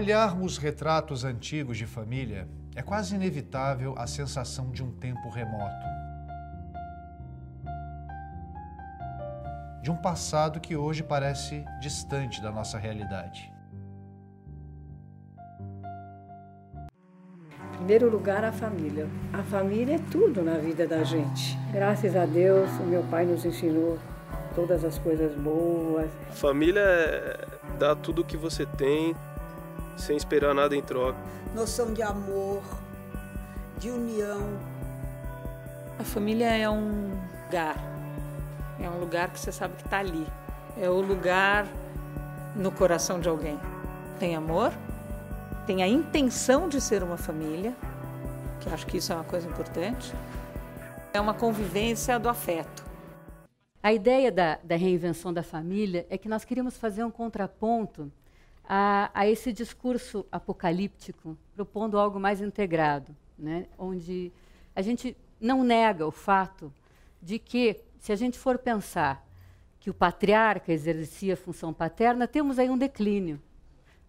Olharmos retratos antigos de família, é quase inevitável a sensação de um tempo remoto. De um passado que hoje parece distante da nossa realidade. Em primeiro lugar, a família. A família é tudo na vida da gente. Graças a Deus, o meu pai nos ensinou todas as coisas boas. Família é dar tudo o que você tem sem esperar nada em troca. Noção de amor, de união. A família é um lugar. É um lugar que você sabe que está ali. É o lugar no coração de alguém. Tem amor, tem a intenção de ser uma família, que acho que isso é uma coisa importante. É uma convivência do afeto. A ideia da, da reinvenção da família é que nós queríamos fazer um contraponto a, a esse discurso apocalíptico, propondo algo mais integrado, né? onde a gente não nega o fato de que, se a gente for pensar que o patriarca exercia a função paterna, temos aí um declínio.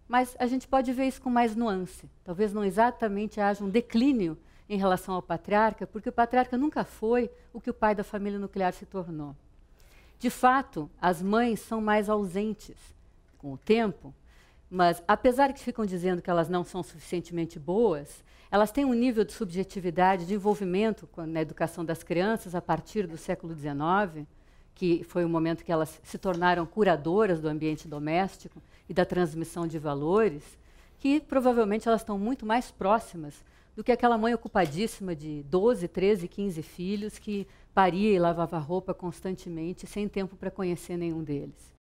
Mas a gente pode ver isso com mais nuance. Talvez não exatamente haja um declínio em relação ao patriarca, porque o patriarca nunca foi o que o pai da família nuclear se tornou. De fato, as mães são mais ausentes com o tempo, mas, apesar que ficam dizendo que elas não são suficientemente boas, elas têm um nível de subjetividade, de envolvimento na educação das crianças a partir do século XIX, que foi o momento que elas se tornaram curadoras do ambiente doméstico e da transmissão de valores, que provavelmente elas estão muito mais próximas do que aquela mãe ocupadíssima de 12, 13, 15 filhos que paria e lavava roupa constantemente, sem tempo para conhecer nenhum deles.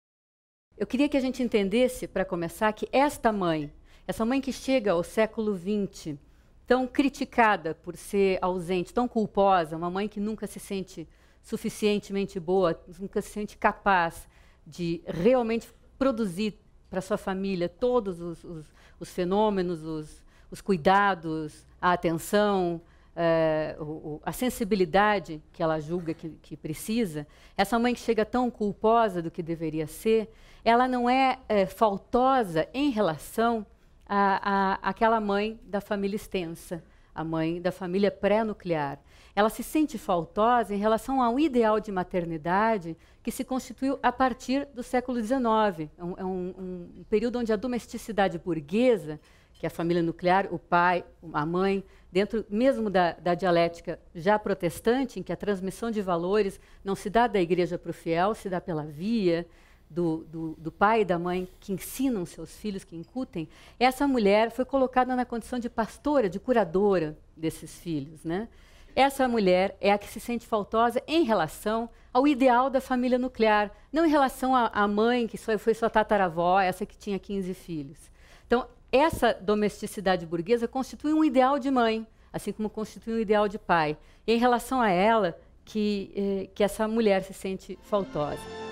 Eu queria que a gente entendesse, para começar, que esta mãe, essa mãe que chega ao século XX, tão criticada por ser ausente, tão culposa, uma mãe que nunca se sente suficientemente boa, nunca se sente capaz de realmente produzir para sua família todos os, os, os fenômenos, os, os, cuidados, a atenção, é, o, a sensibilidade que ela julga que, que, precisa, essa mãe que chega tão culposa do que deveria ser, ela não é, é faltosa em relação à, àquela mãe da família extensa, a mãe da família pré-nuclear. Ela se sente faltosa em relação ao ideal de maternidade que se constituiu a partir do século XIX. É um, é um, um período onde a domesticidade burguesa, que é a família nuclear, o pai, a mãe, dentro mesmo da, da, dialética já protestante, em que a transmissão de valores não se dá da igreja para o fiel, se dá pela via, do, do, do, pai e da mãe que ensinam seus filhos, que incutem, essa mulher foi colocada na condição de pastora, de curadora desses filhos. Né? Essa mulher é a que se sente faltosa em relação ao ideal da família nuclear, não em relação à mãe, que só foi sua tataravó, essa que tinha 15 filhos. Então, essa domesticidade burguesa constitui um ideal de mãe, assim como constitui um ideal de pai. E em relação a ela, que, eh, que essa mulher se sente faltosa.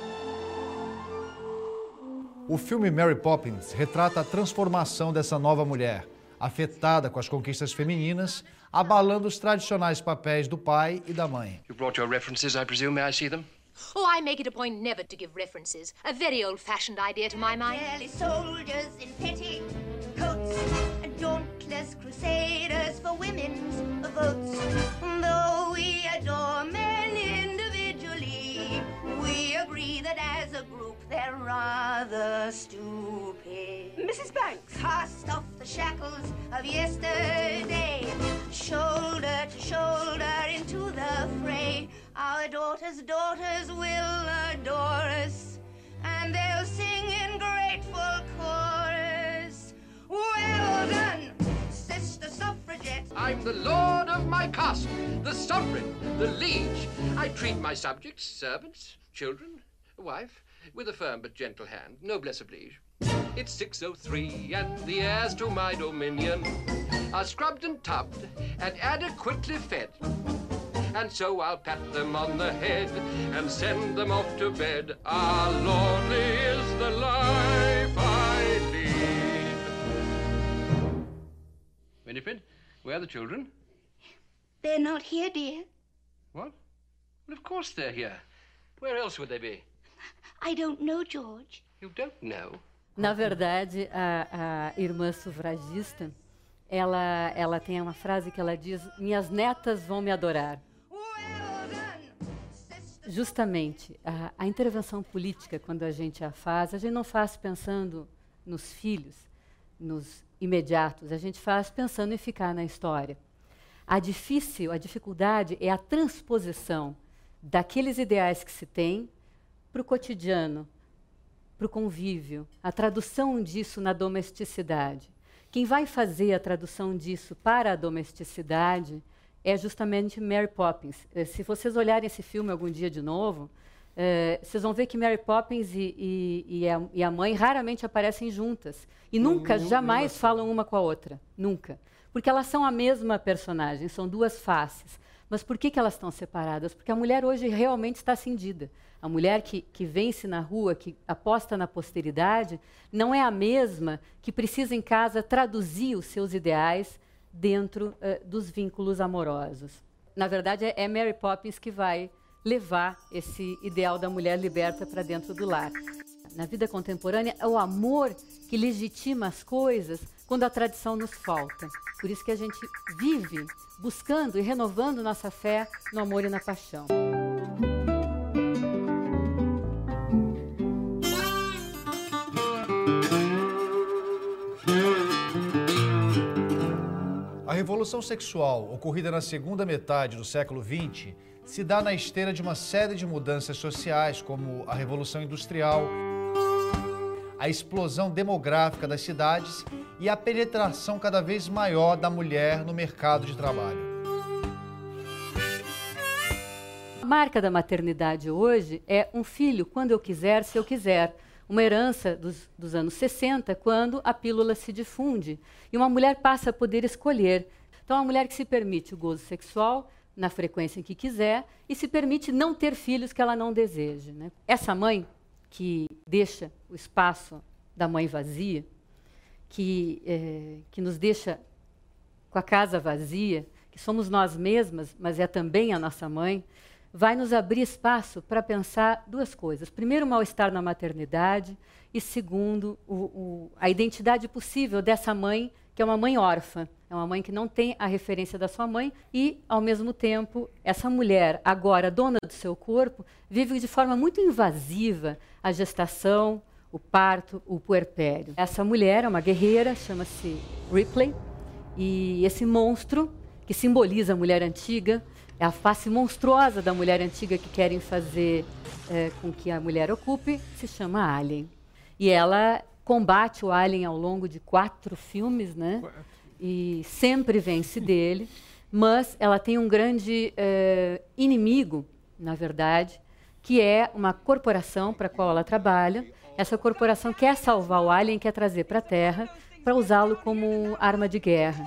O filme Mary Poppins retrata a transformação dessa nova mulher, afetada com as conquistas femininas, abalando os tradicionais papéis do pai e da mãe. You brought your references, I presume. May I see them? Oh, I make it a point never to give references. A very old-fashioned idea to my mind. soldiers in petticoats and dauntless crusaders for women's votes. Though we adore men individually, we agree that as a group they're rather stupid. Mrs. Banks! Cast off the shackles of yesterday, shoulder to shoulder into the fray. Our daughters' daughters will adore us, and they'll sing in grateful chorus. Well done, sister suffragette. I'm the lord of my castle, the sovereign, the liege. I treat my subjects, servants, children, a wife, with a firm but gentle hand. Noblesse oblige. It's 6.03 and the heirs to my dominion are scrubbed and tubbed and adequately fed. And so I'll pat them on the head and send them off to bed. Ah, lonely is the life I lead. Winifred, where are the children? They're not here, dear. What? Well, of course they're here. Where else would they be? I don't know, George. You don't know? Na verdade, a, a irmã sufragista, ela, ela tem uma frase que ela diz: Minhas netas vão me adorar. Justamente, a, a intervenção política, quando a gente a faz, a gente não faz pensando nos filhos, nos imediatos, a gente faz pensando em ficar na história. A difícil, a dificuldade é a transposição daqueles ideais que se tem para o cotidiano, para o convívio, a tradução disso na domesticidade. Quem vai fazer a tradução disso para a domesticidade é justamente Mary Poppins. Eh, se vocês olharem esse filme algum dia de novo, é, vocês vão ver que Mary Poppins e, e, e, a, e, a, mãe raramente aparecem juntas. E nunca, jamais falam uma com a outra. Nunca. Porque elas são a mesma personagem, são duas faces. Mas por que, que elas estão separadas? Porque a mulher hoje realmente está cindida. A mulher que, que vence na rua, que aposta na posteridade, não é a mesma que precisa em casa traduzir os seus ideais dentro uh, dos vínculos amorosos. Na verdade, é, é Mary Poppins que vai levar esse ideal da mulher liberta para dentro do lar. Na vida contemporânea, é o amor que legitima as coisas quando a tradição nos falta. Por isso que a gente vive buscando e renovando nossa fé no amor e na paixão. A revolução sexual, ocorrida na segunda metade do século XX, se dá na esteira de uma série de mudanças sociais, como a Revolução Industrial, a explosão demográfica das cidades e a penetração cada vez maior da mulher no mercado de trabalho. A marca da maternidade hoje é um filho quando eu quiser, se eu quiser. Uma herança dos, dos anos 60, quando a pílula se difunde e uma mulher passa a poder escolher. Então, a mulher que se permite o gozo sexual na frequência em que quiser e se permite não ter filhos que ela não deseja. Né? Essa mãe que deixa o espaço da mãe vazia, que, é, que nos deixa com a casa vazia, que somos nós mesmas, mas é também a nossa mãe, vai nos abrir espaço para pensar duas coisas. Primeiro, o mal-estar na maternidade, e segundo, o, o, a identidade possível dessa mãe, que é uma mãe órfã. É uma mãe que não tem a referência da sua mãe e, ao mesmo tempo, essa mulher, agora dona do seu corpo, vive de forma muito invasiva a gestação, o parto, o puerpério. Essa mulher é uma guerreira, chama-se Ripley, e esse monstro, que simboliza a mulher antiga, é a face monstruosa da mulher antiga que querem fazer é, com que a mulher ocupe, se chama Alien. E ela combate o Alien ao longo de quatro filmes, né? e sempre vence dele, mas ela tem um grande eh, inimigo, na verdade, que é uma corporação para a qual ela trabalha. Essa corporação quer salvar o alien, quer trazer para a Terra para usá-lo como arma de guerra.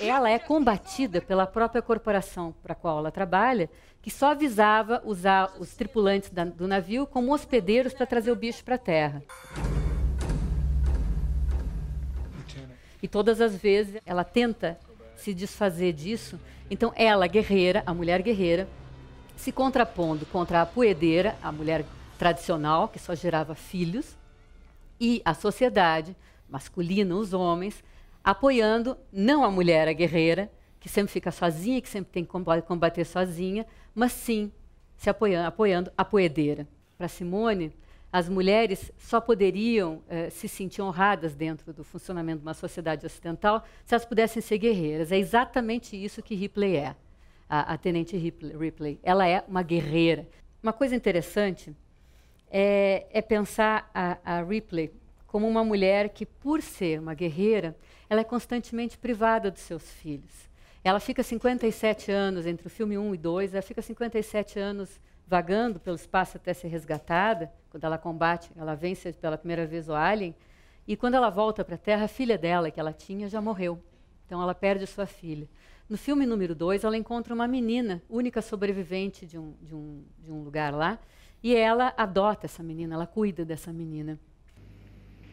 Ela é combatida pela própria corporação para a qual ela trabalha, que só visava usar os tripulantes da, do navio como hospedeiros para trazer o bicho para a Terra. E todas as vezes ela tenta se desfazer disso. Então, ela, guerreira, a mulher guerreira, se contrapondo contra a poedeira, a mulher tradicional, que só gerava filhos, e a sociedade masculina, os homens, apoiando não a mulher, a guerreira, que sempre fica sozinha, que sempre tem que combater sozinha, mas sim se apoiando, apoiando a poedeira. Para Simone, as mulheres só poderiam eh, se sentir honradas dentro do funcionamento de uma sociedade ocidental se elas pudessem ser guerreiras. É exatamente isso que Ripley é, a, a tenente Ripley, Ela é uma guerreira. Uma coisa interessante é, é pensar a, a Ripley como uma mulher que, por ser uma guerreira, ela é constantemente privada dos seus filhos. Ela fica 57 anos entre o filme 1 e 2, ela fica 57 anos vagando pelo espaço até ser resgatada, quando ela combate, ela vence pela primeira vez o alien, e quando ela volta para a Terra, a filha dela, que ela tinha, já morreu. Então ela perde sua filha. No filme número 2, ela encontra uma menina, única sobrevivente de um, de, um, de um lugar lá, e ela adota essa menina, ela cuida dessa menina.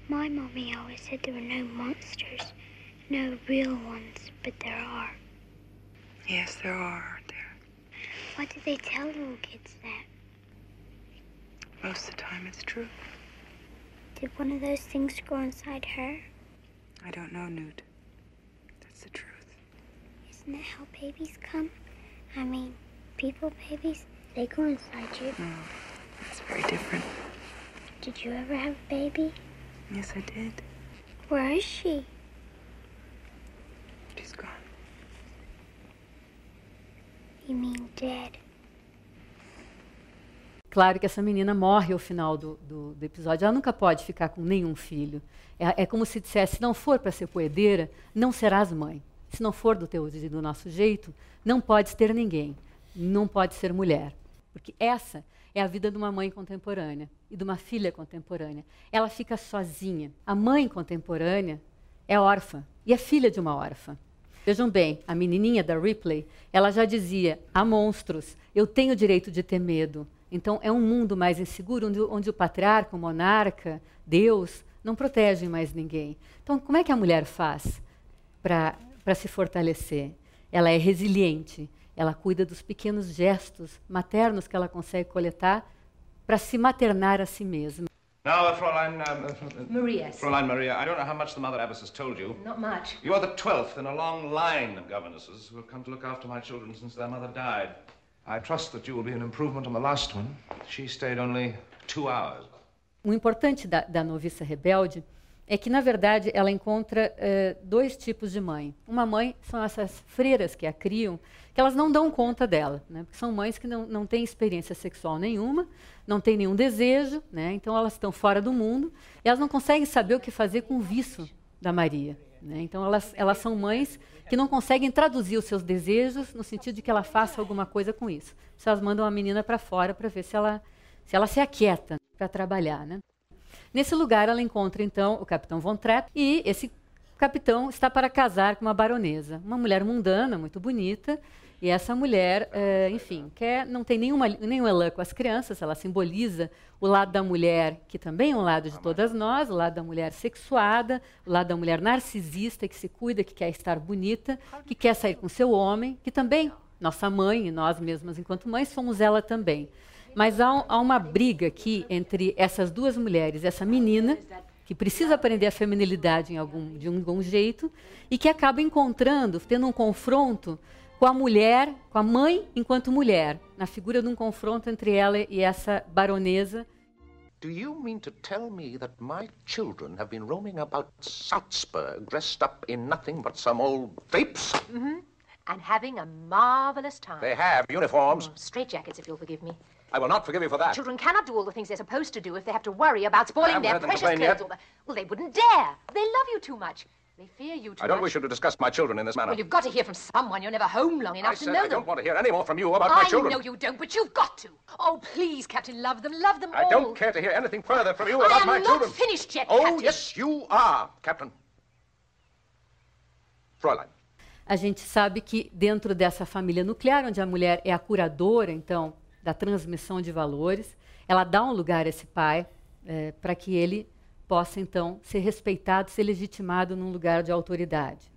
My mommy always said there were no monsters, no real ones, but there are. Yes, there are. There. Why did they tell little kids that? Most of the time, it's true. Did one of those things grow inside her? I don't know, Newt. That's the truth. Isn't that how babies come? I mean, people babies, they grow inside you. No, that's very different. Did you ever have a baby? Yes, I did. Where is she? She's gone. You mean dead? Claro que essa menina morre ao final do, do, do episódio. Ela nunca pode ficar com nenhum filho. É, é como se dissesse: se não for para ser poedeira, não serás mãe. Se não for do teu e do nosso jeito, não podes ter ninguém. Não pode ser mulher. Porque essa é a vida de uma mãe contemporânea e de uma filha contemporânea. Ela fica sozinha. A mãe contemporânea é órfã e é filha de uma órfã. Vejam bem, a menininha da Ripley, ela já dizia: há monstros, eu tenho o direito de ter medo. Então é um mundo mais inseguro, onde, onde o patriarca, o monarca, Deus, não protegem mais ninguém. Então, como é que a mulher faz para se fortalecer? Ela é resiliente, ela cuida dos pequenos gestos maternos que ela consegue coletar para se maternar a si mesma. Now, uh, Fräulein... Um, Maria. Fräulein Maria, I don't know how much the Mother Abbess has told you. Not much. You are the twelfth in a long line of governesses who have come to look after my children since their mother died. I trust that you will be an improvement on the last one. She stayed only two hours. O importante da, da noviça rebelde é que, na verdade, ela encontra uh, dois tipos de mãe. Uma mãe são essas freiras que a criam, que elas não dão conta dela, né? porque são mães que não, não têm experiência sexual nenhuma, não têm nenhum desejo, né? então elas estão fora do mundo, e elas não conseguem saber o que fazer com o vício da Maria. Né? Então, elas, elas são mães que não conseguem traduzir os seus desejos no sentido de que ela faça alguma coisa com isso. Elas mandam a menina para fora para ver se ela se ela se aquieta para trabalhar. Né? Nesse lugar, ela encontra então o capitão Von Trapp e esse capitão está para casar com uma baronesa, uma mulher mundana, muito bonita, e essa mulher, é, enfim, quer, não tem nenhuma, nenhum elan com as crianças, ela simboliza o lado da mulher, que também é um lado de todas nós, o lado da mulher sexuada, o lado da mulher narcisista, que se cuida, que quer estar bonita, que quer sair com seu homem, que também, nossa mãe e nós mesmas, enquanto mães, somos ela também. Mas há, há uma briga aqui entre essas duas mulheres, essa menina, que precisa aprender a feminilidade em algum, de algum jeito, e que acaba encontrando, tendo um confronto com a mulher, com a mãe enquanto mulher, na figura de um confronto entre ela e essa baronesa. Do you mean to tell me that my children have been roaming about Salzburg dressed up in nothing but some old vapes? Mm -hmm. And having a marvelous time. They have uniforms. Oh, straight jackets, if you'll forgive me. I will not forgive you for that. Children cannot do all the things they're supposed to do if they have to worry about spoiling their precious clothes. The... Well, they wouldn't dare. They love you too much. They fear you too I don't much. wish you to discuss my children in this manner. Well, you've got to hear from someone. You're never home long enough I to said know I them. don't want to hear any more from you about I my children. I know you don't, but you've got to. Oh, please, Captain, love them. Love them I all. don't care to hear anything further from you about my children. I my am children. not finished yet, Oh, Captain. yes, you are, Captain. Fräulein. A gente sabe que dentro dessa família nuclear, onde a mulher é a curadora, então, da transmissão de valores, ela dá um lugar a esse pai é, para que ele possa, então, ser respeitado, ser legitimado num lugar de autoridade.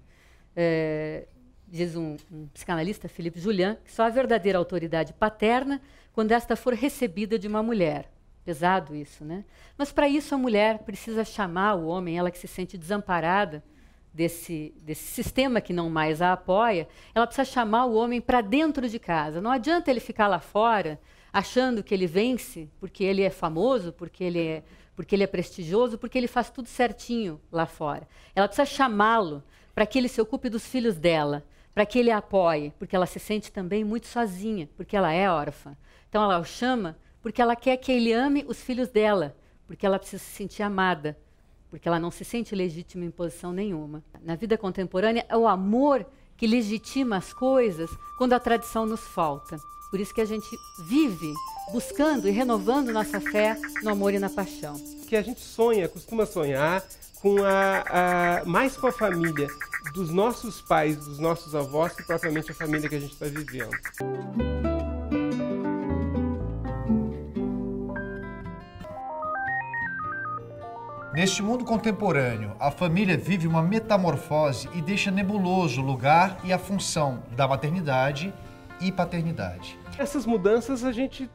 É, diz um, um, psicanalista, Philippe Julian, que só a verdadeira autoridade paterna quando esta for recebida de uma mulher. Pesado isso, né? Mas para isso a mulher precisa chamar o homem, ela que se sente desamparada desse, desse sistema que não mais a apoia, ela precisa chamar o homem para dentro de casa. Não adianta ele ficar lá fora achando que ele vence porque ele é famoso, porque ele é porque ele é prestigioso, porque ele faz tudo certinho lá fora. Ela precisa chamá-lo para que ele se ocupe dos filhos dela, para que ele a apoie, porque ela se sente também muito sozinha, porque ela é órfã. Então ela o chama porque ela quer que ele ame os filhos dela, porque ela precisa se sentir amada, porque ela não se sente legítima em posição nenhuma. Na vida contemporânea é o amor que legitima as coisas quando a tradição nos falta. Por isso que a gente vive buscando e renovando nossa fé no amor e na paixão. Que a gente sonha, costuma sonhar com a, a mais com a família dos nossos pais, dos nossos avós, que propriamente a família que a gente está vivendo. Neste mundo contemporâneo, a família vive uma metamorfose e deixa nebuloso o lugar e a função da maternidade e paternidade. Essas mudanças a gente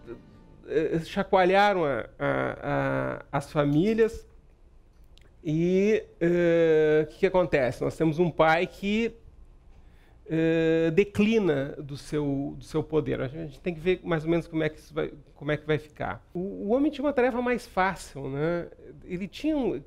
eh, chacoalharam a, a, a, as famílias. E o que, que acontece? Nós temos um pai que Uh, declina do seu, do seu poder. A gente tem que ver mais ou menos como é que, vai, como é que vai ficar. O, o homem tinha uma tarefa mais fácil. Né? Ele tinha um,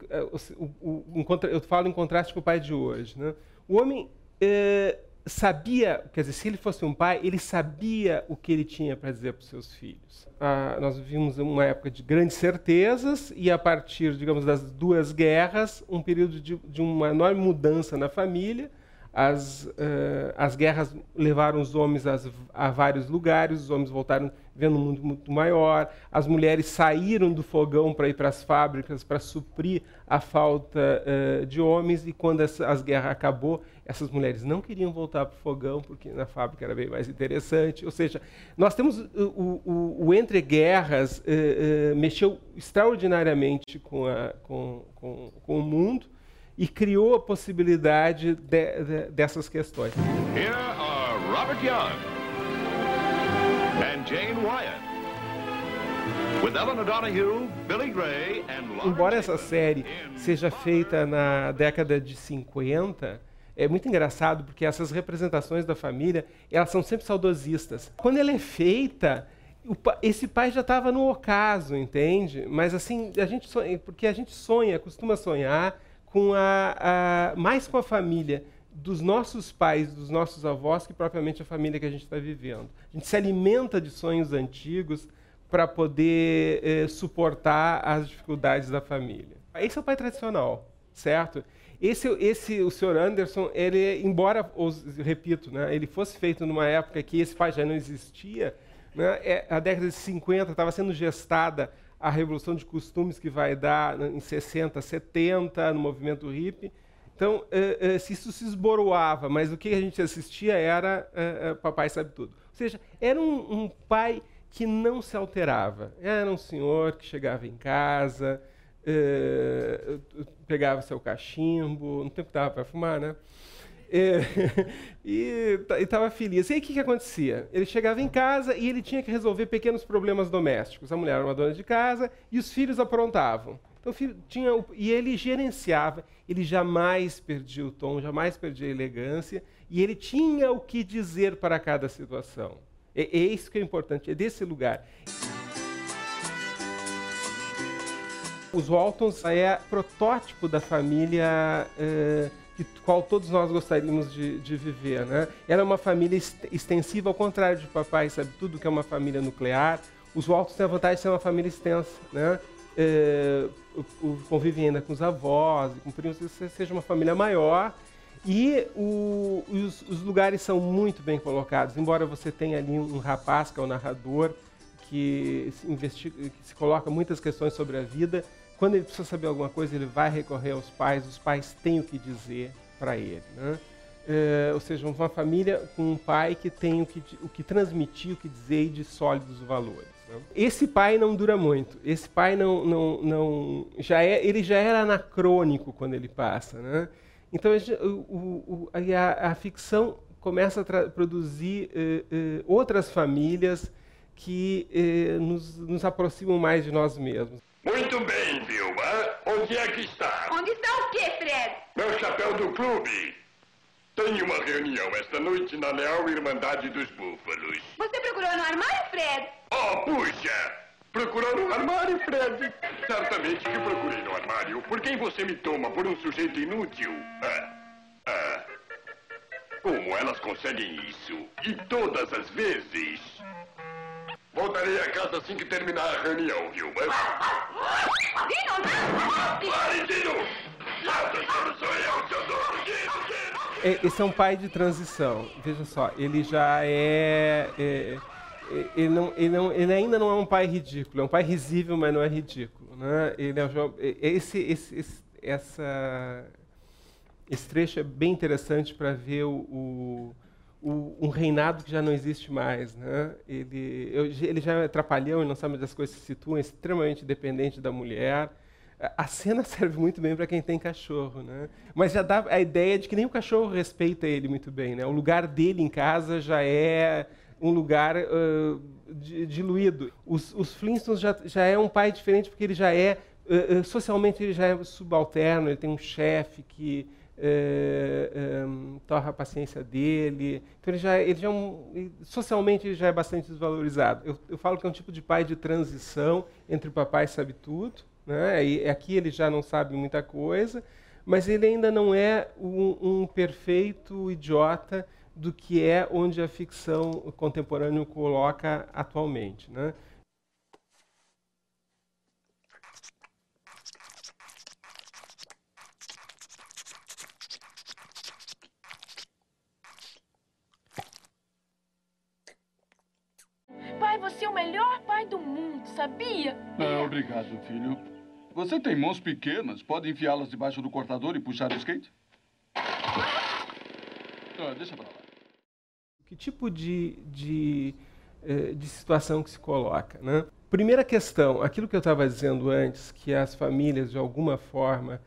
o, um, eu falo em contraste com o pai de hoje. Né? O homem uh, sabia, quer dizer, se ele fosse um pai, ele sabia o que ele tinha para dizer para os seus filhos. Ah, nós vivimos uma época de grandes certezas e a partir, digamos, das duas guerras, um período de, de uma enorme mudança na família as, uh, as guerras levaram os homens a, vários lugares, os homens voltaram vendo um mundo muito maior, as mulheres saíram do fogão para ir para as fábricas para suprir a falta uh, de homens, e quando essa, as guerras acabou, essas mulheres não queriam voltar para o fogão, porque na fábrica era bem mais interessante. Ou seja, nós temos o, o, o entre guerras uh, mexeu extraordinariamente com, a, com, com, com o mundo, e criou a possibilidade de, de, dessas questões. Here are Robert Young and Jane Wyatt. With Ellen Donahue, Billy Gray and Embora essa série seja feita na década de 50, é muito engraçado porque essas representações da família, elas são sempre saudosistas. Quando ela é feita, esse pai já estava no ocaso, entende? Mas assim, a gente sonha, porque a gente sonha, costuma sonhar com a, a, mais com a família dos nossos pais, dos nossos avós, que propriamente a família que a gente está vivendo. A gente se alimenta de sonhos antigos para poder eh, suportar as dificuldades da família. Esse é o pai tradicional, certo? Esse, esse, o senhor Anderson, ele, embora, repito, né, ele fosse feito numa época que esse pai já não existia, né, é, a década de 50 estava sendo gestada a revolução de costumes que vai dar em 60, 70, no movimento hippie. Então, eh, eh, se isso se esboroava, mas o que a gente assistia era eh, Papai Sabe Tudo. Ou seja, era um, um, pai que não se alterava. Era um senhor que chegava em casa, pegava seu cachimbo, não tem que dava para fumar, né? É, e estava feliz. E aí o que, que acontecia? Ele chegava em casa e ele tinha que resolver pequenos problemas domésticos. A mulher era uma dona de casa e os filhos aprontavam. Então, filho tinha e ele gerenciava, ele jamais perdia o tom, jamais perdia a elegância, e ele tinha o que dizer para cada situação. É, é isso que é importante, é desse lugar. Os Waltons é protótipo da família uh, que, qual todos nós gostaríamos de, de viver. Né? Ela é uma família extensiva, ao contrário de papai, sabe tudo que é uma família nuclear. Os Waltons têm a vantagem de ser uma família extensa. Né? É, convivem ainda com os avós, com primos, seja uma família maior. E o, os, os, lugares são muito bem colocados, embora você tenha ali um rapaz, que é o narrador, que se, investiga, que se coloca muitas questões sobre a vida, quando ele precisa saber alguma coisa, ele vai recorrer aos pais, os pais têm o que dizer para ele. Né? É, ou seja, uma família com um pai que tem o que, o que transmitir, o que dizer e de sólidos valores. Né? Esse pai não dura muito. Esse pai não, não, não já é, ele já era anacrônico quando ele passa. Né? Então o, o, a, a, ficção começa a produzir uh, uh, outras famílias que uh, nos, nos aproximam mais de nós mesmos. Muito bem, Vilma. Onde é que está? Onde está o quê, Fred? Meu chapéu do clube. Tenho uma reunião esta noite na Leal Irmandade dos Búfalos. Você procurou no armário, Fred? Oh, puxa! Procurou no armário, Fred? Certamente que procurei no armário. Por quem você me toma? Por um sujeito inútil? Ah, ah. Como elas conseguem isso? E todas as vezes? Voltarei a casa assim que terminar a reunião, Vilma. Dino, não! Pare, Dino! Nada, sou eu, seu dono, Dino, Dino! Esse é um pai de transição. Veja só, ele já é... é ele, não, ele, não, ele, ainda não é um pai ridículo, é um pai risível, mas não é ridículo. Né? Ele é, esse, esse, esse, essa, esse trecho é bem interessante para ver o, o o, um reinado que já não existe mais. Né? Ele, eu, ele já é trapalhão, ele não sabe onde as coisas se situam, é extremamente dependente da mulher. A cena serve muito bem para quem tem cachorro, né? mas já dá a ideia de que nem o cachorro respeita ele muito bem. Né? O lugar dele em casa já é um lugar uh, diluído. Os, os Flintstones já, já é um pai diferente porque ele já é uh, socialmente ele já é subalterno, ele tem um chefe que uh, torra a paciência dele. Então ele já, ele já é um, socialmente ele já é bastante desvalorizado. Eu, eu falo que é um tipo de pai de transição entre o papai sabe tudo, né? E aqui ele já não sabe muita coisa, mas ele ainda não é um, um perfeito idiota do que é onde a ficção contemporânea o coloca atualmente. Né? Pai, você é o melhor pai do mundo, sabia? Ah, obrigado, filho. Você tem mãos pequenas. Pode enfiá-las debaixo do cortador e puxar o skate? Ah, deixa pra lá. Que tipo de, de, eh, de situação que se coloca? Né? Primeira questão, aquilo que eu estava dizendo antes, que as famílias, de alguma forma,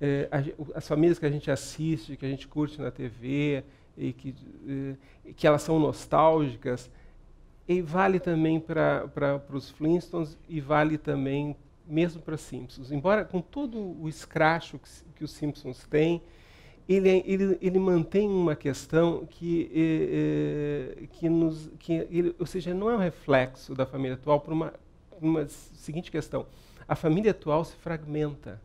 eh, as famílias que a gente assiste, que a gente curte na TV, e que, eh, que elas são nostálgicas, e vale também para os Flintstones e vale também mesmo para Simpsons. Embora com todo o escracho que, que os Simpsons têm, ele, é, ele, ele mantém uma questão que, eh, eh, que nos, que ele, ou seja, não é um reflexo da família atual por uma, uma seguinte questão: a família atual se fragmenta.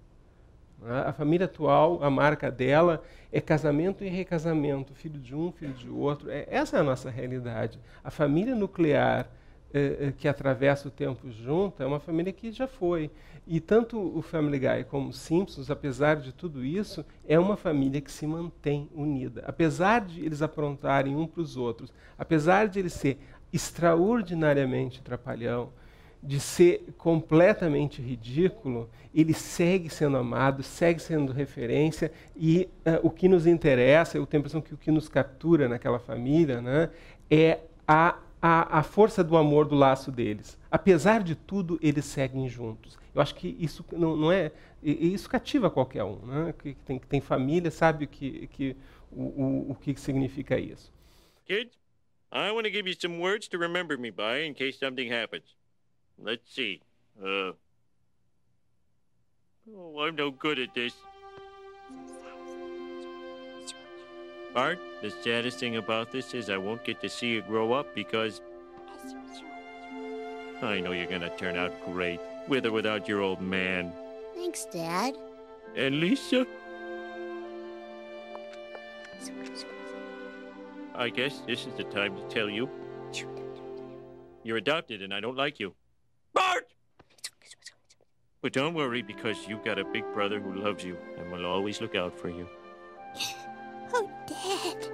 Né? A família atual, a marca dela é casamento e recasamento, filho de um, filho de outro. É, essa é a nossa realidade. A família nuclear eh, que atravessa o tempo junto é uma família que já foi. E tanto o Family Guy como os Simpsons, apesar de tudo isso, é uma família que se mantém unida. Apesar de eles aprontarem um para os outros, apesar de ele ser extraordinariamente trapalhão, de ser completamente ridículo, ele segue sendo amado, segue sendo referência e uh, o que nos interessa, eu tenho a impressão que o que nos captura naquela família né, é a a, a força do amor do laço deles. Apesar de tudo, eles seguem juntos. Eu acho que isso não, não é. Isso cativa qualquer um. Né? Que, tem, que tem família, sabe que, que, o, o, o que significa isso. Kids, I want to give you some words to remember me by in case something happens. Let's see. Uh, oh, I'm no good at this. Bart, the saddest thing about this is I won't get to see you grow up because I know you're gonna turn out great, with or without your old man. Thanks, Dad. And Lisa? I guess this is the time to tell you. You're adopted and I don't like you. Bart! But don't worry because you've got a big brother who loves you and will always look out for you. Oh, Dad.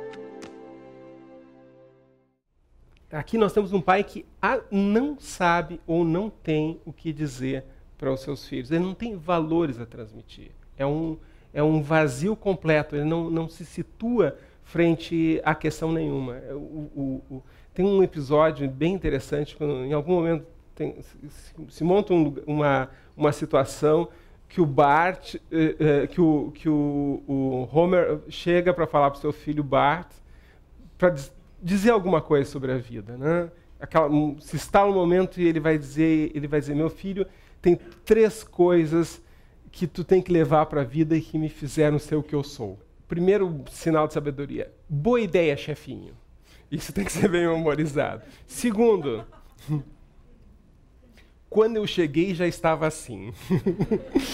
Aqui nós temos um pai que não sabe ou não tem o que dizer para os seus filhos. Ele não tem valores a transmitir. É um, é um vazio completo. Ele não, não se situa frente a questão nenhuma. O, o, o, tem um episódio bem interessante, quando em algum momento tem, se, se, monta um, uma, uma situação que o Bart, eh, eh, que, o, que o, o Homer chega para falar para o seu filho Bart, para dizer alguma coisa sobre a vida, né? Aquela, se está no momento e ele vai dizer, ele vai dizer, meu filho, tem três coisas que tu tem que levar para a vida e que me fizeram ser o que eu sou. Primeiro sinal de sabedoria, boa ideia, chefinho. Isso tem que ser bem memorizado. Segundo, quando eu cheguei já estava assim.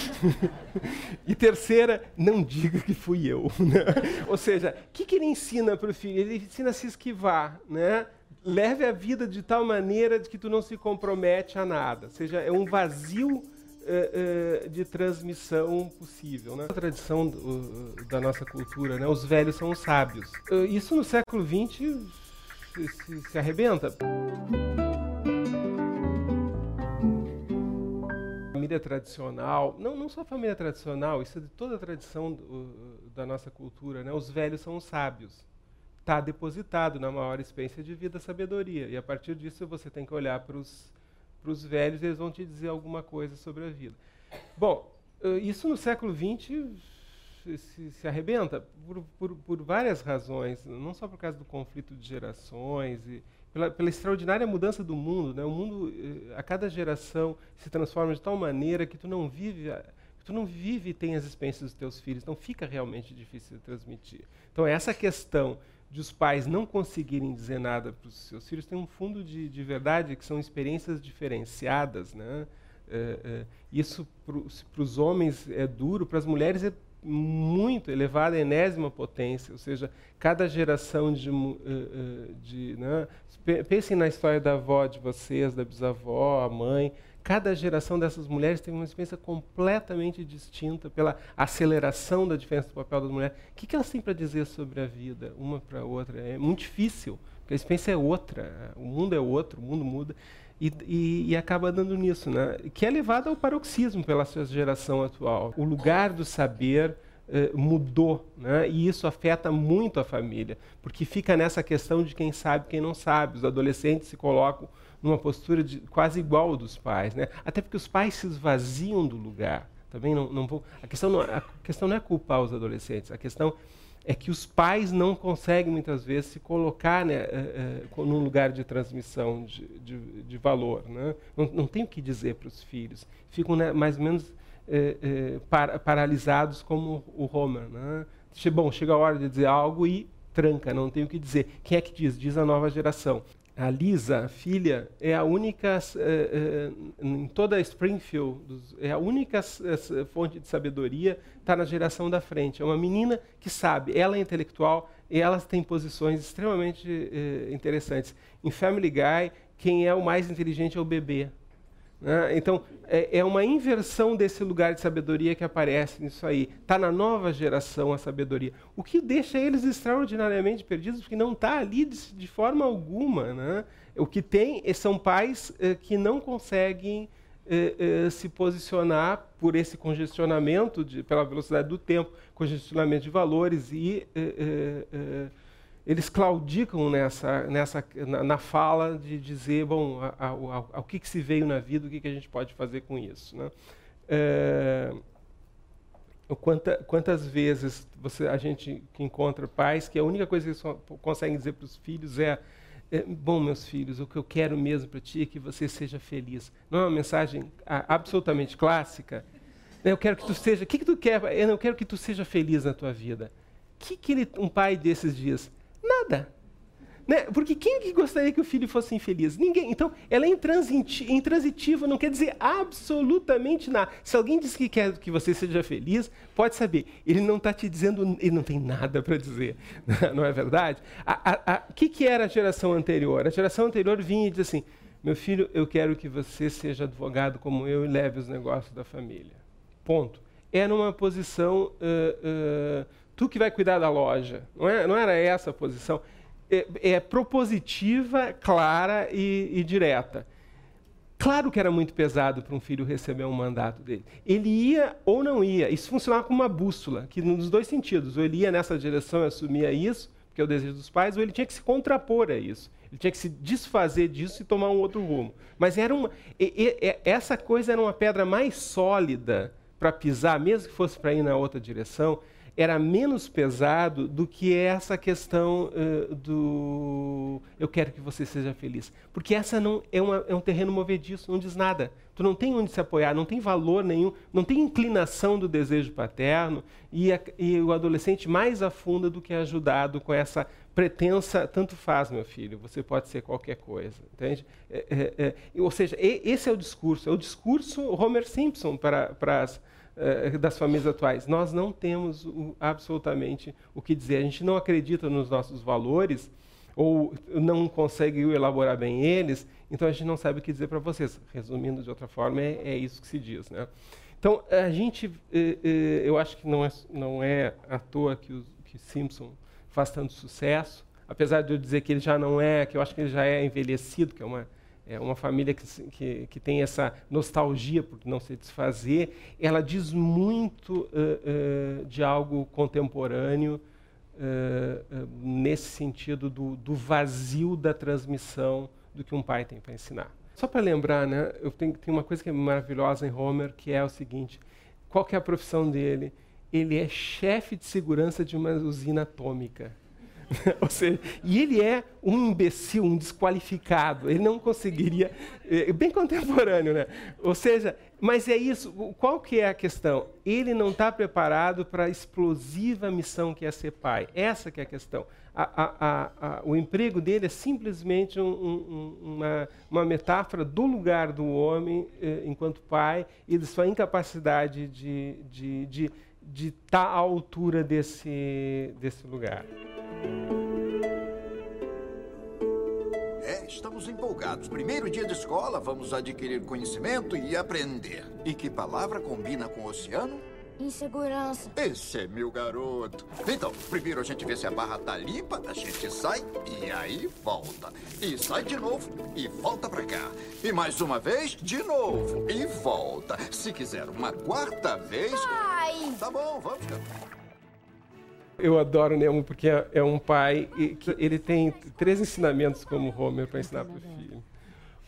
e terceira, não diga que fui eu. Né? Ou seja, o que, que ele ensina para o filho? Ele ensina a se esquivar. Né? Leve a vida de tal maneira de que tu não se compromete a nada. Ou seja, é um vazio uh, uh, de transmissão possível. Né? A tradição do, da nossa cultura, né? os velhos são os sábios. isso no século XX se, se, se arrebenta. Família tradicional, não, não só a família tradicional, isso é de toda a tradição do, da nossa cultura, né? os velhos são os sábios. Está depositado na maior experiência de vida a sabedoria. E a partir disso você tem que olhar para os velhos e eles vão te dizer alguma coisa sobre a vida. Bom, eh, isso no século XX se, se arrebenta por, por, por, várias razões, não só por causa do conflito de gerações, e pela, pela, extraordinária mudança do mundo. Né? O mundo, a cada geração, se transforma de tal maneira que tu não vive tu não vive e tem as experiências dos teus filhos, então fica realmente difícil de transmitir. Então essa questão de os pais não conseguirem dizer nada para os seus filhos tem um fundo de, de verdade que são experiências diferenciadas, né? É, é, isso para os homens é duro, para as mulheres é muito elevada, enésima potência, ou seja, cada geração de, de né? pensem na história da avó de vocês, da bisavó, a mãe, cada geração dessas mulheres teve uma experiência completamente distinta pela aceleração da diferença do papel das mulheres. O que, elas têm para dizer sobre a vida, uma para a outra? É muito difícil, porque a experiência é outra, o mundo é outro, o mundo muda. E, e, e, acaba dando nisso, né? que é levado ao paroxismo pela sua geração atual. O lugar do saber eh, mudou, né? e isso afeta muito a família, porque fica nessa questão de quem sabe quem não sabe. Os adolescentes se colocam numa postura de, quase igual dos pais, né? Até porque os pais se esvaziam do lugar. Também não, não vou, a questão não, a questão não é culpar os adolescentes. A questão é que os pais não conseguem muitas vezes se colocar né, é, é, num lugar de transmissão de, de, de valor. Né? Não, não tem o que dizer para os filhos. Ficam né, mais ou menos é, par, paralisados como o Homer. Né? Bom, chega a hora de dizer algo e tranca, não tem o que dizer. Quem é que diz? Diz a nova geração a Lisa, a filha, é a única, é, é, em toda Springfield, é a única é, fonte de sabedoria, está na geração da frente. É uma menina que sabe, ela é intelectual e ela tem posições extremamente é, interessantes. Em Family Guy, quem é o mais inteligente é o bebê. Né? Então, é, é, uma inversão desse lugar de sabedoria que aparece nisso aí. Está na nova geração a sabedoria. O que deixa eles extraordinariamente perdidos, porque não está ali de, de, forma alguma. Né? O que tem são pais eh, que não conseguem eh, eh, se posicionar por esse congestionamento, de, pela velocidade do tempo, congestionamento de valores e eles claudicam nessa, nessa, na, na, fala de dizer, bom, ao que, que se veio na vida, o que, que a gente pode fazer com isso. Né? É, quanta, quantas vezes você, a gente que encontra pais que a única coisa que eles conseguem dizer para os filhos é, é, bom, meus filhos, o que eu quero mesmo para ti é que você seja feliz. Não é uma mensagem absolutamente clássica? Eu quero que tu seja, o que, que tu quer? Eu quero que tu seja feliz na tua vida. O que, que ele, um pai desses dias? Nada. Né? Porque quem que gostaria que o filho fosse infeliz? Ninguém. Então, ela é intransitiva, não quer dizer absolutamente nada. Se alguém diz que quer que você seja feliz, pode saber, ele não está te dizendo, ele não tem nada para dizer. Não é verdade? O que, que era a geração anterior? A geração anterior vinha e dizia assim: meu filho, eu quero que você seja advogado como eu e leve os negócios da família. Ponto. Era uma posição. Uh, uh, tu que vai cuidar da loja. Não, é, não era essa a posição. É, é propositiva, clara e, e, direta. Claro que era muito pesado para um filho receber um mandato dele. Ele ia ou não ia. Isso funcionava como uma bússola, que nos dois sentidos. Ou ele ia nessa direção e assumia isso, que é o desejo dos pais, ou ele tinha que se contrapor a isso. Ele tinha que se desfazer disso e tomar um outro rumo. Mas era uma, e, e, essa coisa era uma pedra mais sólida para pisar, mesmo que fosse para ir na outra direção, era menos pesado do que essa questão uh, do eu quero que você seja feliz. Porque essa não é, uma, é um terreno movediço, não diz nada. Tu não tem onde se apoiar, não tem valor nenhum, não tem inclinação do desejo paterno e, a, e o adolescente mais afunda do que é ajudado com essa pretensa, tanto faz, meu filho, você pode ser qualquer coisa, entende? É, é, é, ou seja, esse é o discurso, é o discurso Homer Simpson para, para as eh, das famílias atuais. Nós não temos o, absolutamente o que dizer. A gente não acredita nos nossos valores ou não consegue elaborar bem eles, então a gente não sabe o que dizer para vocês. Resumindo de outra forma, é, é, isso que se diz. Né? Então, a gente, eh, eh, eu acho que não é, não é à toa que, o, que Simpson faz tanto sucesso, apesar de eu dizer que ele já não é, que eu acho que ele já é envelhecido, que é uma é uma família que, que, que, tem essa nostalgia por não se desfazer, ela diz muito uh, uh, de algo contemporâneo uh, nesse sentido do, do, vazio da transmissão do que um pai tem para ensinar. Só para lembrar, né, eu tenho, tem uma coisa que é maravilhosa em Homer, que é o seguinte: qual é a profissão dele? Ele é chefe de segurança de uma usina atômica. Ou seja, e ele é um imbecil, um desqualificado. Ele não conseguiria, é, bem contemporâneo, né? Ou seja, mas é isso. Qual que é a questão? Ele não está preparado para a explosiva missão que é ser pai. Essa que é a questão. A, a, a, o emprego dele é simplesmente um, um, uma, uma, metáfora do lugar do homem eh, enquanto pai e de sua incapacidade de estar de, de, de tá à altura desse, desse lugar. É, estamos empolgados. Primeiro dia de escola, vamos adquirir conhecimento e aprender. E que palavra combina com o oceano? Insegurança. Esse é meu garoto. Então, primeiro a gente vê se a barra tá limpa, a gente sai e aí volta. E sai de novo e volta pra cá. E mais uma vez, de novo e volta. Se quiser uma quarta vez. Pai! Tá bom, vamos. Eu adoro Nemo porque é, é um pai que ele tem três ensinamentos como Homer para ensinar para o filho.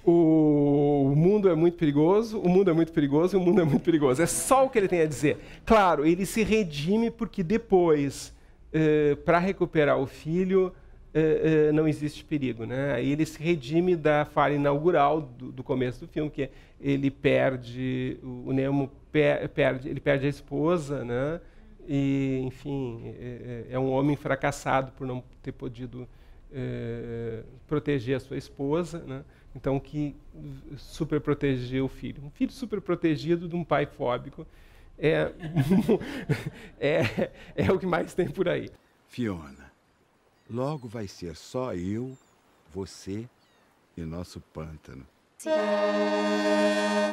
O mundo é muito perigoso, o mundo é muito perigoso, o mundo é muito perigoso. É só o que ele tem a dizer. Claro, ele se redime porque depois, eh, para recuperar o filho, eh, eh, não existe perigo. Né? Aí ele se redime da falha inaugural do, do começo do filme, que ele perde, o, Nemo per, perde, ele perde a esposa, né? E, enfim, é, é, é, um homem fracassado por não ter podido é, proteger a sua esposa, né? então que super protegeu o filho. Um filho super protegido de um pai fóbico é, é, é o que mais tem por aí. Fiona, logo vai ser só eu, você e nosso pântano.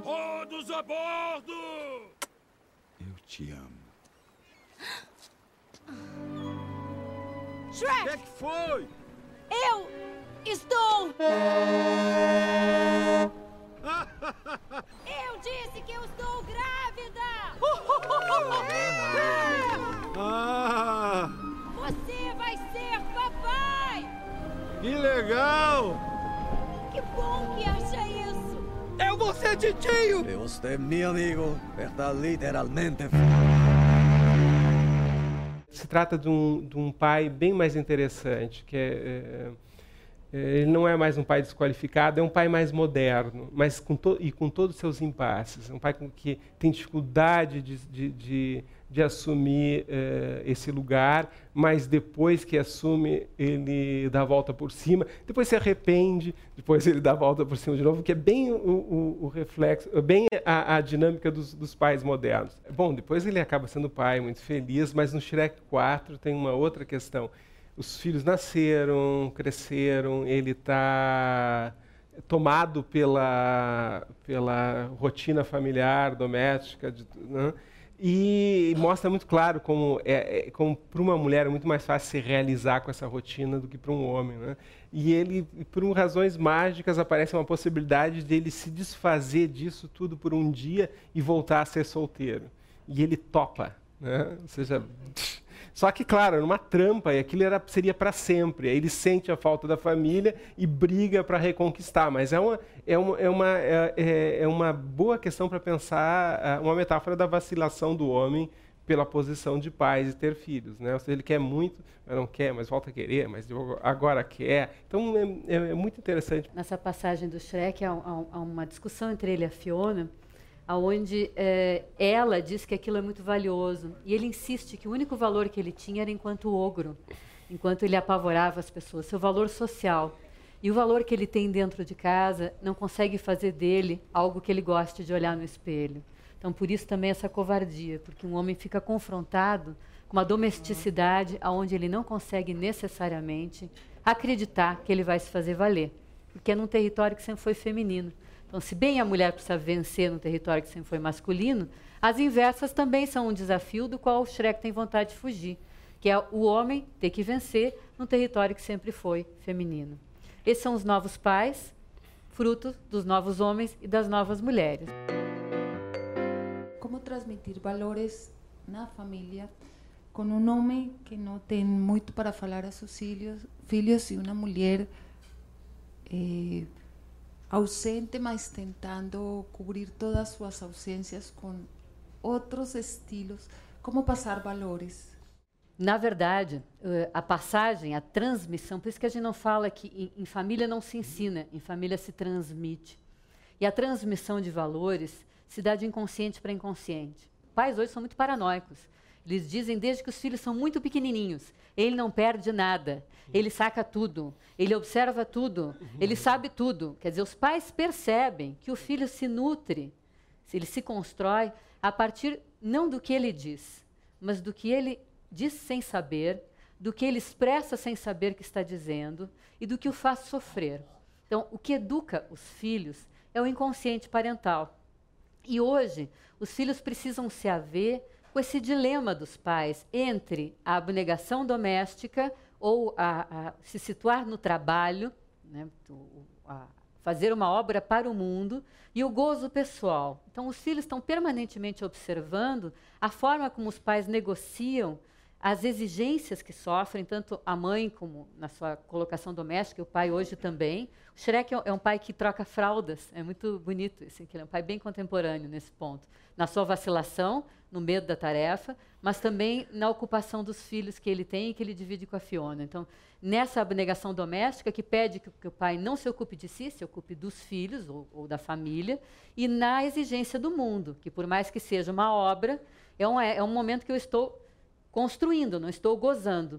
Todos a bordo! Eu te amo. Shrek! O que, é que foi? Eu estou. eu disse que eu estou grávida! ah! Você vai ser papai! Que legal! Que bom que acha isso! Eu vou ser titio! Você, é meu amigo, está literalmente se trata de um, de um pai bem mais interessante, que é, é, ele não é mais um pai desqualificado, é um pai mais moderno, mas com e com todos os seus impasses. Um pai que tem dificuldade de, de, de de assumir eh, esse lugar, mas depois que assume, ele dá a volta por cima, depois se arrepende, depois ele dá a volta por cima de novo, que é bem o, o, o reflexo, bem a, a dinâmica dos, dos, pais modernos. Bom, depois ele acaba sendo pai, muito feliz, mas no Shrek 4 tem uma outra questão. Os filhos nasceram, cresceram, ele está tomado pela, pela rotina familiar, doméstica, de, né? E mostra muito claro como, é, é como para uma mulher é muito mais fácil se realizar com essa rotina do que para um homem. Né? E ele, por razões mágicas, aparece uma possibilidade dele se desfazer disso tudo por um dia e voltar a ser solteiro. E ele topa. Né? Ou seja, só que, claro, numa trampa, e aquilo era, seria para sempre. Aí ele sente a falta da família e briga para reconquistar. Mas é uma, é uma, é uma, é, é, é uma boa questão para pensar, é, uma metáfora da vacilação do homem pela posição de pais e ter filhos. Né? Ou seja, ele quer muito, mas não quer, mas volta a querer, mas agora quer. Então é, é, é muito interessante. Nessa passagem do Shrek há, há, há uma discussão entre ele e a Fiona aonde é, ela diz que aquilo é muito valioso e ele insiste que o único valor que ele tinha era enquanto ogro, enquanto ele apavorava as pessoas, seu valor social. E o valor que ele tem dentro de casa não consegue fazer dele algo que ele goste de olhar no espelho. Então, por isso também essa covardia, porque um homem fica confrontado com uma domesticidade aonde ele não consegue necessariamente acreditar que ele vai se fazer valer, porque é num território que sempre foi feminino. Então, se bem a mulher precisa vencer no território que sempre foi masculino, as inversas também são um desafio do qual o Shrek tem vontade de fugir, que é o homem ter que vencer no território que sempre foi feminino. Esses são os novos pais, fruto dos novos homens e das novas mulheres. Como transmitir valores na família com um homem que não tem muito para falar a seus filhos, filhos e uma mulher eh, ausente, mas tentando cubrir todas suas ausências com outros estilos, como passar valores. Na verdade, eh, a passagem, a transmissão, por isso que a gente não fala que em, família não se ensina, em família se transmite. E a transmissão de valores se dá de inconsciente para inconsciente. Pais hoje são muito paranoicos. Eles dizem desde que os filhos são muito pequenininhos, ele não perde nada, ele saca tudo, ele observa tudo, ele sabe tudo. Quer dizer, os pais percebem que o filho se nutre, ele se constrói a partir não do que ele diz, mas do que ele diz sem saber, do que ele expressa sem saber que está dizendo e do que o faz sofrer. Então, o que educa os filhos é o inconsciente parental. E hoje, os filhos precisam se haver com esse dilema dos pais entre a abnegação doméstica ou a, a se situar no trabalho, né, fazer uma obra para o mundo, e o gozo pessoal. Então, os filhos estão permanentemente observando a forma como os pais negociam as exigências que sofrem, tanto a mãe como na sua colocação doméstica, e o pai hoje também. O Shrek é um pai que troca fraldas, é muito bonito, assim, que ele é um pai bem contemporâneo nesse ponto. Na sua vacilação, no medo da tarefa, mas também na ocupação dos filhos que ele tem e que ele divide com a Fiona. Então, nessa abnegação doméstica, que pede que, que o pai não se ocupe de si, se ocupe dos filhos ou, ou da família, e na exigência do mundo, que por mais que seja uma obra, é um, é um momento que eu estou construindo, não estou gozando.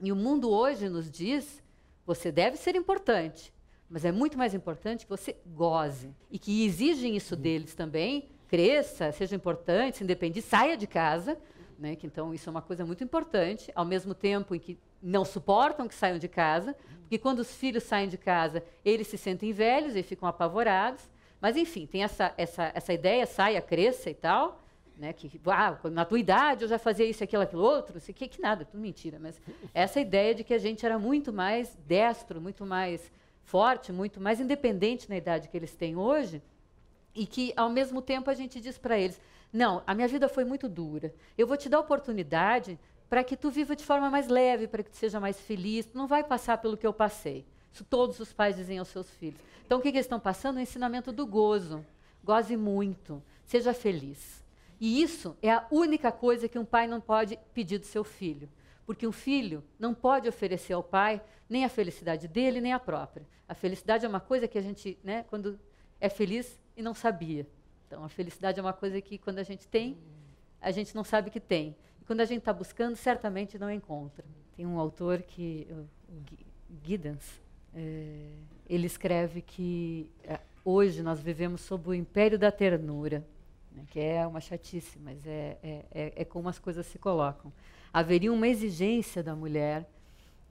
E o mundo hoje nos diz: você deve ser importante, mas é muito mais importante que você goze. E que exigem isso deles também, cresça, seja importante, se independe, saia de casa. Né, que então isso é uma coisa muito importante, ao mesmo tempo em que não suportam que saiam de casa, porque quando os filhos saem de casa, eles se sentem velhos e ficam apavorados. Mas enfim, tem essa, essa, essa ideia, saia, cresça e tal né, que ah, na tua idade eu já fazia isso, aquilo, aquilo outro, isso que, que nada, tudo mentira. Mas essa ideia de que a gente era muito mais destro, muito mais forte, muito mais independente na idade que eles têm hoje, e que ao mesmo tempo a gente diz para eles: não, a minha vida foi muito dura. Eu vou te dar oportunidade para que tu viva de forma mais leve, para que tu seja mais feliz. Tu não vai passar pelo que eu passei. Isso todos os pais dizem aos seus filhos. Então o que, que eles estão passando? O ensinamento do gozo. Goze muito, seja feliz. E isso é a única coisa que um pai não pode pedir do seu filho. Porque um filho não pode oferecer ao pai nem a felicidade dele, nem a própria. A felicidade é uma coisa que a gente, né, quando é feliz e não sabia. Então, a felicidade é uma coisa que, quando a gente tem, a gente não sabe que tem. E quando a gente está buscando, certamente não encontra. Tem um autor que, o Giddens, é, ele escreve que é, hoje nós vivemos sob o império da ternura né, que é uma chatice, mas é, é, é, é, como as coisas se colocam. Haveria uma exigência da mulher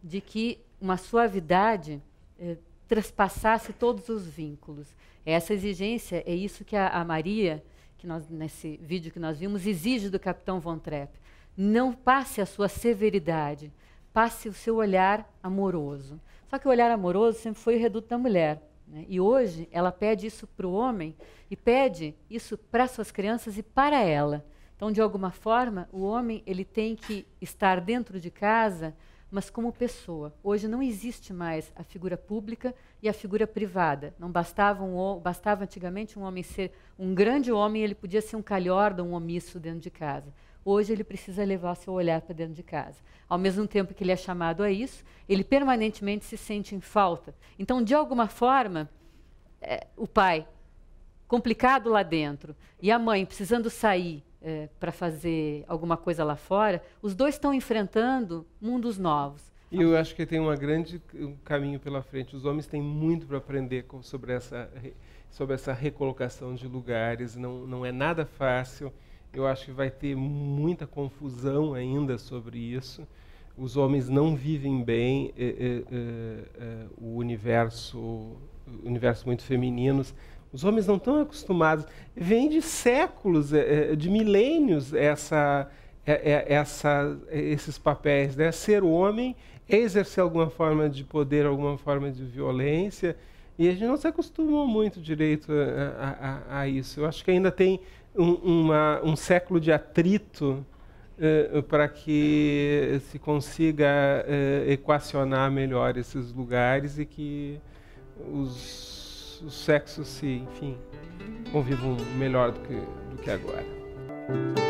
de que uma suavidade eh, trespassasse todos os vínculos. Essa exigência é isso que a, a, Maria, que nós, nesse vídeo que nós vimos, exige do capitão Von Trapp. Não passe a sua severidade, passe o seu olhar amoroso. Só que o olhar amoroso sempre foi o reduto da mulher. Né? E hoje ela pede isso para o homem e pede isso para suas crianças e para ela. Então, de alguma forma, o homem ele tem que estar dentro de casa, mas como pessoa. Hoje não existe mais a figura pública e a figura privada. Não bastava, um, bastava antigamente um homem ser um grande homem, ele podia ser um calhorda, um omisso dentro de casa. Hoje ele precisa levar seu olhar para dentro de casa. Ao mesmo tempo que ele é chamado a isso, ele permanentemente se sente em falta. Então, de alguma forma, é, o pai complicado lá dentro e a mãe precisando sair é, para fazer alguma coisa lá fora, os dois estão enfrentando mundos novos. E eu acho que tem uma grande um caminho pela frente. Os homens têm muito para aprender com, sobre essa sobre essa recolocação de lugares. Não não é nada fácil. Eu acho que vai ter muita confusão ainda sobre isso. Os homens não vivem bem é, é, é, o universo, universo muito femininos. Os homens não estão acostumados. Vem de séculos, de milênios, essa, essa, esses papéis. Né? Ser homem é exercer alguma forma de poder, alguma forma de violência. E a gente não se acostumou muito direito a, a, a isso. Eu acho que ainda tem um, uma, um século de atrito uh, para que se consiga uh, equacionar melhor esses lugares e que os, os sexos se, enfim, convivam melhor do que, do que agora.